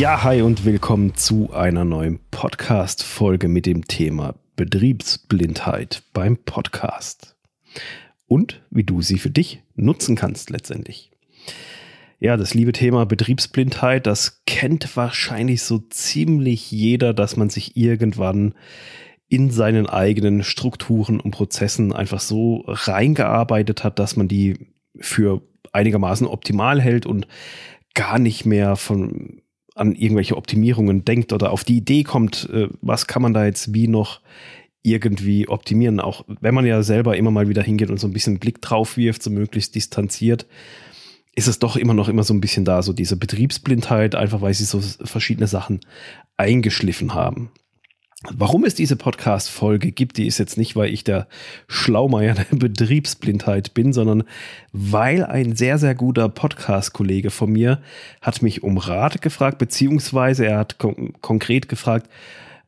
Ja, hi und willkommen zu einer neuen Podcast-Folge mit dem Thema Betriebsblindheit beim Podcast. Und wie du sie für dich nutzen kannst letztendlich. Ja, das liebe Thema Betriebsblindheit, das kennt wahrscheinlich so ziemlich jeder, dass man sich irgendwann in seinen eigenen Strukturen und Prozessen einfach so reingearbeitet hat, dass man die für einigermaßen optimal hält und gar nicht mehr von an irgendwelche Optimierungen denkt oder auf die Idee kommt, äh, was kann man da jetzt wie noch irgendwie optimieren, auch wenn man ja selber immer mal wieder hingeht und so ein bisschen Blick drauf wirft, so möglichst distanziert, ist es doch immer noch immer so ein bisschen da, so diese Betriebsblindheit, einfach weil sie so verschiedene Sachen eingeschliffen haben. Warum es diese Podcast-Folge gibt, die ist jetzt nicht, weil ich der Schlaumeier der Betriebsblindheit bin, sondern weil ein sehr, sehr guter Podcast-Kollege von mir hat mich um Rat gefragt, beziehungsweise er hat kon konkret gefragt,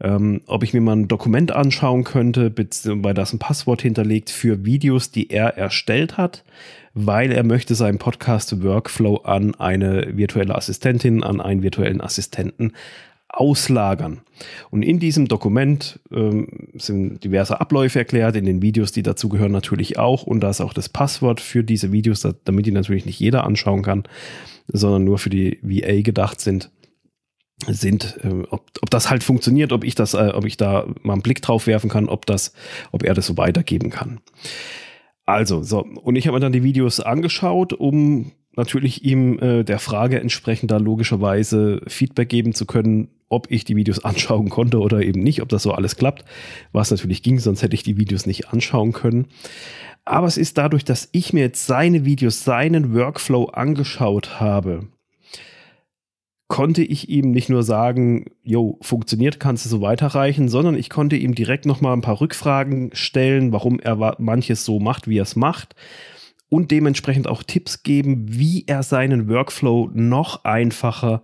ähm, ob ich mir mal ein Dokument anschauen könnte, bei das ein Passwort hinterlegt für Videos, die er erstellt hat, weil er möchte seinen Podcast-Workflow an eine virtuelle Assistentin, an einen virtuellen Assistenten auslagern. Und in diesem Dokument ähm, sind diverse Abläufe erklärt, in den Videos, die dazu gehören natürlich auch. Und da ist auch das Passwort für diese Videos, damit die natürlich nicht jeder anschauen kann, sondern nur für die VA gedacht sind sind, äh, ob, ob das halt funktioniert, ob ich das, äh, ob ich da mal einen Blick drauf werfen kann, ob das, ob er das so weitergeben kann. Also, so, und ich habe mir dann die Videos angeschaut, um natürlich ihm äh, der Frage entsprechend da logischerweise Feedback geben zu können, ob ich die Videos anschauen konnte oder eben nicht, ob das so alles klappt, was natürlich ging, sonst hätte ich die Videos nicht anschauen können. Aber es ist dadurch, dass ich mir jetzt seine Videos, seinen Workflow angeschaut habe, konnte ich ihm nicht nur sagen, jo, funktioniert, kannst du so weiterreichen, sondern ich konnte ihm direkt nochmal ein paar Rückfragen stellen, warum er manches so macht, wie er es macht und dementsprechend auch Tipps geben, wie er seinen Workflow noch einfacher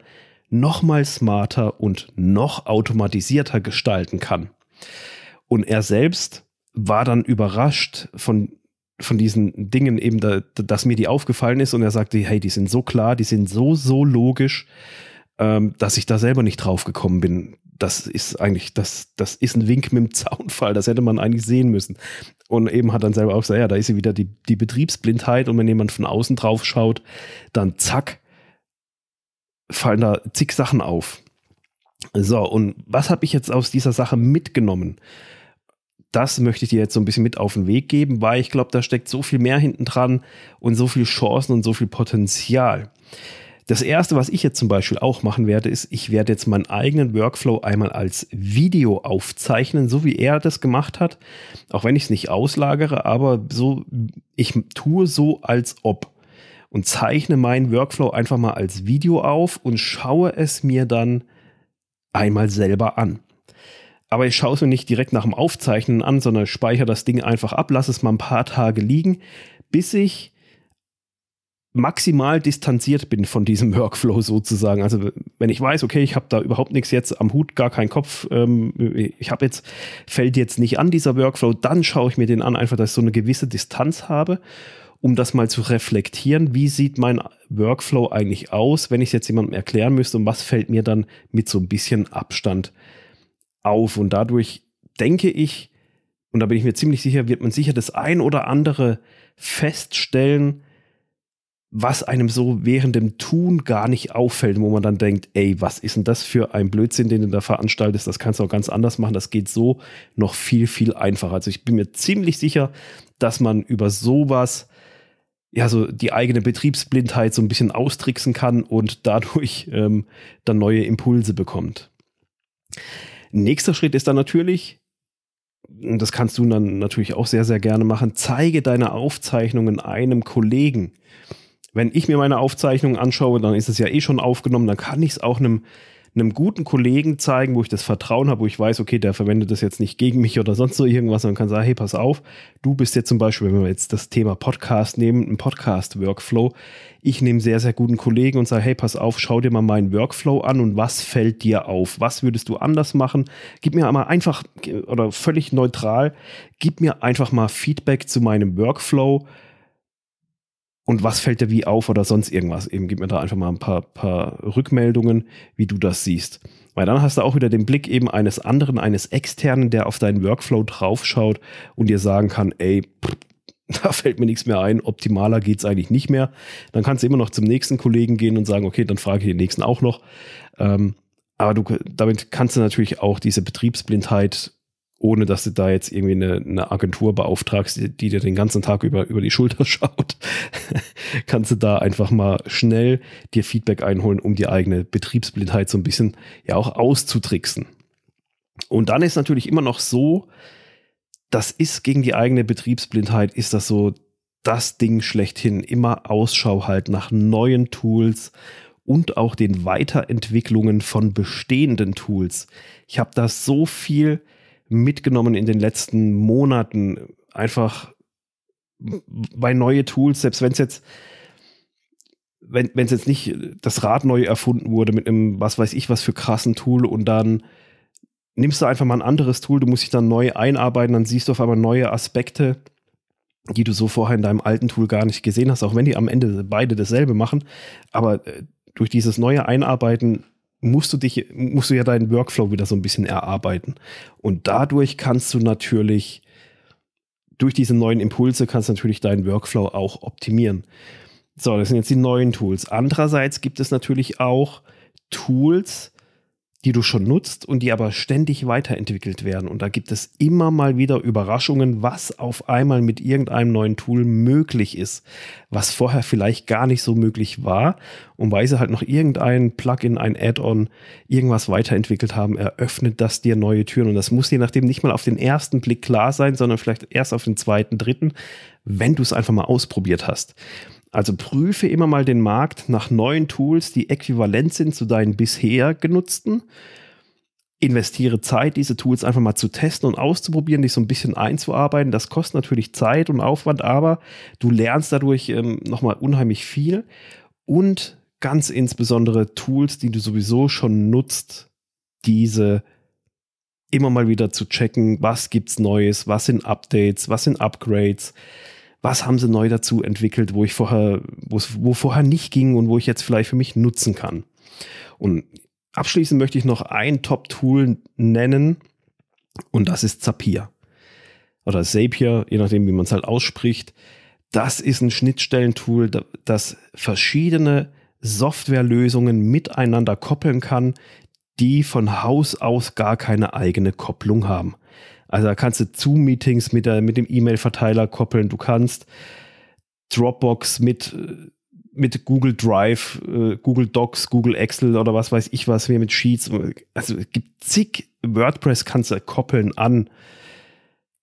noch mal smarter und noch automatisierter gestalten kann. Und er selbst war dann überrascht von, von diesen Dingen eben, da, dass mir die aufgefallen ist und er sagte, hey, die sind so klar, die sind so, so logisch, ähm, dass ich da selber nicht drauf gekommen bin. Das ist eigentlich, das, das ist ein Wink mit dem Zaunfall, das hätte man eigentlich sehen müssen. Und eben hat dann selber auch gesagt, ja, da ist sie wieder die, die Betriebsblindheit und wenn jemand von außen drauf schaut, dann zack, fallen da zig Sachen auf. So, und was habe ich jetzt aus dieser Sache mitgenommen? Das möchte ich dir jetzt so ein bisschen mit auf den Weg geben, weil ich glaube, da steckt so viel mehr hinten dran und so viel Chancen und so viel Potenzial. Das erste, was ich jetzt zum Beispiel auch machen werde, ist, ich werde jetzt meinen eigenen Workflow einmal als Video aufzeichnen, so wie er das gemacht hat. Auch wenn ich es nicht auslagere, aber so, ich tue so, als ob und zeichne meinen Workflow einfach mal als Video auf und schaue es mir dann einmal selber an. Aber ich schaue es mir nicht direkt nach dem Aufzeichnen an, sondern speichere das Ding einfach ab, lasse es mal ein paar Tage liegen, bis ich maximal distanziert bin von diesem Workflow sozusagen. Also wenn ich weiß, okay, ich habe da überhaupt nichts jetzt am Hut, gar keinen Kopf, ähm, ich habe jetzt, fällt jetzt nicht an dieser Workflow, dann schaue ich mir den an, einfach, dass ich so eine gewisse Distanz habe um das mal zu reflektieren, wie sieht mein Workflow eigentlich aus, wenn ich es jetzt jemandem erklären müsste und was fällt mir dann mit so ein bisschen Abstand auf. Und dadurch denke ich, und da bin ich mir ziemlich sicher, wird man sicher das ein oder andere feststellen, was einem so während dem Tun gar nicht auffällt, wo man dann denkt, ey, was ist denn das für ein Blödsinn, den du da veranstaltest? Das kannst du auch ganz anders machen. Das geht so noch viel, viel einfacher. Also ich bin mir ziemlich sicher, dass man über sowas ja, so die eigene Betriebsblindheit so ein bisschen austricksen kann und dadurch ähm, dann neue Impulse bekommt. Nächster Schritt ist dann natürlich, und das kannst du dann natürlich auch sehr, sehr gerne machen, zeige deine Aufzeichnungen einem Kollegen. Wenn ich mir meine Aufzeichnungen anschaue, dann ist es ja eh schon aufgenommen, dann kann ich es auch einem einem guten Kollegen zeigen, wo ich das Vertrauen habe, wo ich weiß, okay, der verwendet das jetzt nicht gegen mich oder sonst so irgendwas und kann sagen, hey, pass auf, du bist jetzt zum Beispiel, wenn wir jetzt das Thema Podcast nehmen, ein Podcast-Workflow. Ich nehme sehr, sehr guten Kollegen und sage, hey, pass auf, schau dir mal meinen Workflow an und was fällt dir auf? Was würdest du anders machen? Gib mir mal einfach oder völlig neutral, gib mir einfach mal Feedback zu meinem Workflow und was fällt dir wie auf oder sonst irgendwas. Eben gib mir da einfach mal ein paar, paar Rückmeldungen, wie du das siehst. Weil dann hast du auch wieder den Blick eben eines anderen, eines externen, der auf deinen Workflow draufschaut und dir sagen kann, ey, pff, da fällt mir nichts mehr ein, optimaler geht es eigentlich nicht mehr. Dann kannst du immer noch zum nächsten Kollegen gehen und sagen, okay, dann frage ich den nächsten auch noch. Ähm, aber du, damit kannst du natürlich auch diese Betriebsblindheit ohne dass du da jetzt irgendwie eine, eine Agentur beauftragst, die, die, dir den ganzen Tag über, über die Schulter schaut, kannst du da einfach mal schnell dir Feedback einholen, um die eigene Betriebsblindheit so ein bisschen ja auch auszutricksen. Und dann ist natürlich immer noch so, das ist gegen die eigene Betriebsblindheit, ist das so das Ding schlechthin. Immer Ausschau halt nach neuen Tools und auch den Weiterentwicklungen von bestehenden Tools. Ich habe da so viel mitgenommen in den letzten Monaten. Einfach bei neue Tools, selbst wenn es jetzt, wenn es jetzt nicht das Rad neu erfunden wurde mit einem, was weiß ich, was für krassen Tool und dann nimmst du einfach mal ein anderes Tool, du musst dich dann neu einarbeiten, dann siehst du auf einmal neue Aspekte, die du so vorher in deinem alten Tool gar nicht gesehen hast, auch wenn die am Ende beide dasselbe machen. Aber äh, durch dieses neue Einarbeiten musst du dich, musst du ja deinen Workflow wieder so ein bisschen erarbeiten. Und dadurch kannst du natürlich, durch diese neuen Impulse kannst du natürlich deinen Workflow auch optimieren. So, das sind jetzt die neuen Tools. Andererseits gibt es natürlich auch Tools, die du schon nutzt und die aber ständig weiterentwickelt werden. Und da gibt es immer mal wieder Überraschungen, was auf einmal mit irgendeinem neuen Tool möglich ist, was vorher vielleicht gar nicht so möglich war. Und weil sie halt noch irgendein Plugin, ein Add-on, irgendwas weiterentwickelt haben, eröffnet das dir neue Türen. Und das muss je nachdem nicht mal auf den ersten Blick klar sein, sondern vielleicht erst auf den zweiten, dritten, wenn du es einfach mal ausprobiert hast. Also prüfe immer mal den Markt nach neuen Tools, die äquivalent sind zu deinen bisher genutzten. Investiere Zeit, diese Tools einfach mal zu testen und auszuprobieren, dich so ein bisschen einzuarbeiten. Das kostet natürlich Zeit und Aufwand, aber du lernst dadurch ähm, nochmal unheimlich viel. Und ganz insbesondere Tools, die du sowieso schon nutzt, diese immer mal wieder zu checken, was gibt's Neues, was sind Updates, was sind Upgrades was haben sie neu dazu entwickelt, wo ich vorher, wo vorher nicht ging und wo ich jetzt vielleicht für mich nutzen kann. Und abschließend möchte ich noch ein Top-Tool nennen und das ist Zapier oder Zapier, je nachdem, wie man es halt ausspricht. Das ist ein Schnittstellentool, das verschiedene Softwarelösungen miteinander koppeln kann, die von Haus aus gar keine eigene Kopplung haben. Also da kannst du Zoom-Meetings mit, mit dem E-Mail-Verteiler koppeln. Du kannst Dropbox mit, mit Google Drive, äh, Google Docs, Google Excel oder was weiß ich was, wie mit Sheets. Also es gibt zig WordPress kannst du koppeln an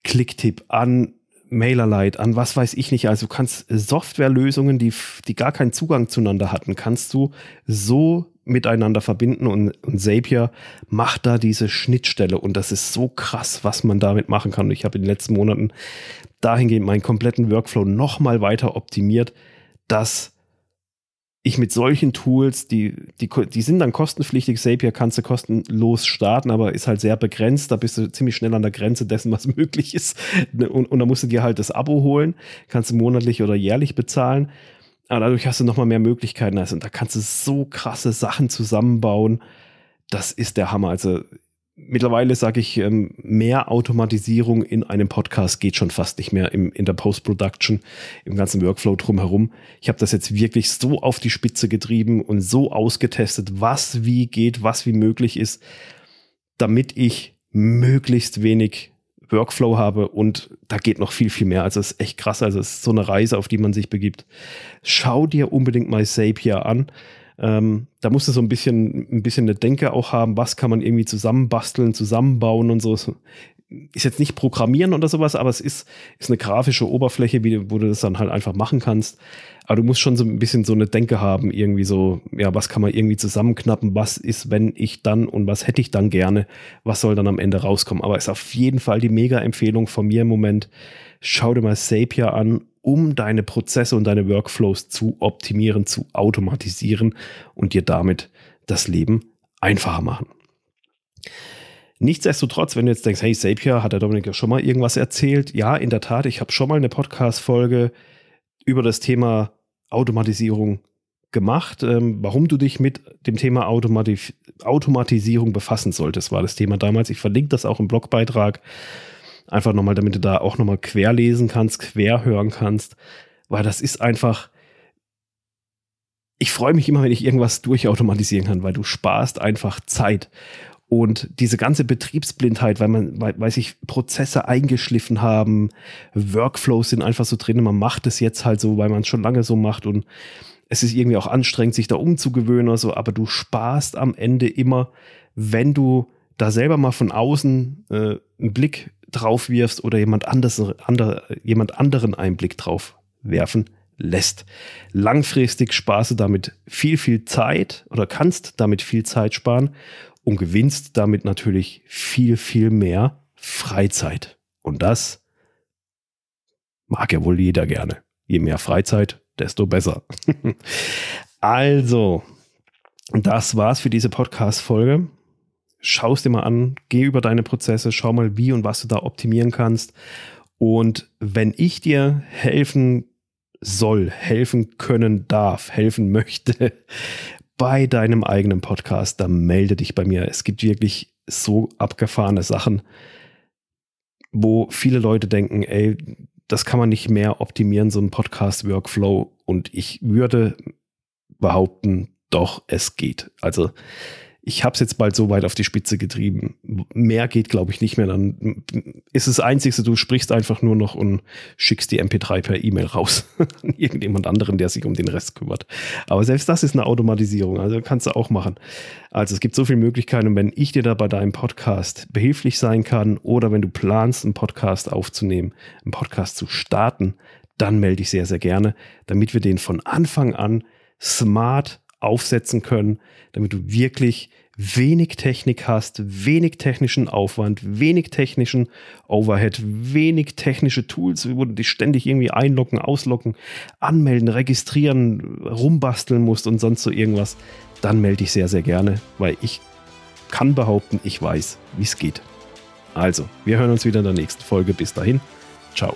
Clicktip, an MailerLite, an was weiß ich nicht. Also du kannst Softwarelösungen, die, die gar keinen Zugang zueinander hatten, kannst du so miteinander verbinden und, und Zapier macht da diese Schnittstelle und das ist so krass, was man damit machen kann. Und ich habe in den letzten Monaten dahingehend meinen kompletten Workflow nochmal weiter optimiert, dass ich mit solchen Tools, die, die, die sind dann kostenpflichtig, Zapier kannst du kostenlos starten, aber ist halt sehr begrenzt, da bist du ziemlich schnell an der Grenze dessen, was möglich ist. Und, und da musst du dir halt das Abo holen, kannst du monatlich oder jährlich bezahlen. Aber dadurch hast du nochmal mehr Möglichkeiten. Also, da kannst du so krasse Sachen zusammenbauen. Das ist der Hammer. Also mittlerweile sage ich, ähm, mehr Automatisierung in einem Podcast geht schon fast nicht mehr im, in der Post-Production, im ganzen Workflow drumherum. Ich habe das jetzt wirklich so auf die Spitze getrieben und so ausgetestet, was wie geht, was wie möglich ist, damit ich möglichst wenig Workflow habe und da geht noch viel, viel mehr. Also es ist echt krass. Also es ist so eine Reise, auf die man sich begibt. Schau dir unbedingt mal Zapier an. Ähm, da musst du so ein bisschen, ein bisschen eine Denke auch haben, was kann man irgendwie zusammenbasteln, zusammenbauen und so. Ist jetzt nicht Programmieren oder sowas, aber es ist, ist eine grafische Oberfläche, wie, wo du das dann halt einfach machen kannst. Aber du musst schon so ein bisschen so eine Denke haben, irgendwie so, ja, was kann man irgendwie zusammenknappen, was ist, wenn ich dann und was hätte ich dann gerne, was soll dann am Ende rauskommen. Aber ist auf jeden Fall die Mega-Empfehlung von mir im Moment. Schau dir mal Zapier an, um deine Prozesse und deine Workflows zu optimieren, zu automatisieren und dir damit das Leben einfacher machen. Nichtsdestotrotz, wenn du jetzt denkst, hey, Zapier, hat der Dominik ja schon mal irgendwas erzählt? Ja, in der Tat, ich habe schon mal eine Podcast-Folge über das Thema Automatisierung gemacht. Ähm, warum du dich mit dem Thema Automatis Automatisierung befassen solltest, war das Thema damals. Ich verlinke das auch im Blogbeitrag. Einfach nochmal, damit du da auch nochmal quer lesen kannst, quer hören kannst, weil das ist einfach. Ich freue mich immer, wenn ich irgendwas durchautomatisieren kann, weil du sparst einfach Zeit. Und diese ganze Betriebsblindheit, weil man, weil, weil sich Prozesse eingeschliffen haben, Workflows sind einfach so drin, man macht es jetzt halt so, weil man es schon lange so macht und es ist irgendwie auch anstrengend, sich da umzugewöhnen oder so, aber du sparst am Ende immer, wenn du da selber mal von außen äh, einen Blick drauf wirfst oder jemand, anders, andere, jemand anderen einen Blick drauf werfen lässt. Langfristig sparst du damit viel, viel Zeit oder kannst damit viel Zeit sparen und gewinnst damit natürlich viel, viel mehr Freizeit. Und das mag ja wohl jeder gerne. Je mehr Freizeit, desto besser. also, das war's für diese Podcast-Folge. Schau es dir mal an, geh über deine Prozesse, schau mal, wie und was du da optimieren kannst. Und wenn ich dir helfen soll, helfen können darf, helfen möchte bei deinem eigenen Podcast, dann melde dich bei mir. Es gibt wirklich so abgefahrene Sachen, wo viele Leute denken, ey, das kann man nicht mehr optimieren, so ein Podcast-Workflow. Und ich würde behaupten, doch, es geht. Also ich habe es jetzt bald so weit auf die Spitze getrieben. Mehr geht, glaube ich, nicht mehr. Dann ist es das Einzige, du sprichst einfach nur noch und schickst die MP3 per E-Mail raus an irgendjemand anderen, der sich um den Rest kümmert. Aber selbst das ist eine Automatisierung, also kannst du auch machen. Also es gibt so viele Möglichkeiten und wenn ich dir da bei deinem Podcast behilflich sein kann oder wenn du planst, einen Podcast aufzunehmen, einen Podcast zu starten, dann melde ich sehr, sehr gerne, damit wir den von Anfang an smart aufsetzen können, damit du wirklich wenig Technik hast, wenig technischen Aufwand, wenig technischen Overhead, wenig technische Tools, wo du dich ständig irgendwie einloggen, ausloggen, anmelden, registrieren, rumbasteln musst und sonst so irgendwas, dann melde ich sehr, sehr gerne, weil ich kann behaupten, ich weiß, wie es geht. Also, wir hören uns wieder in der nächsten Folge. Bis dahin, ciao.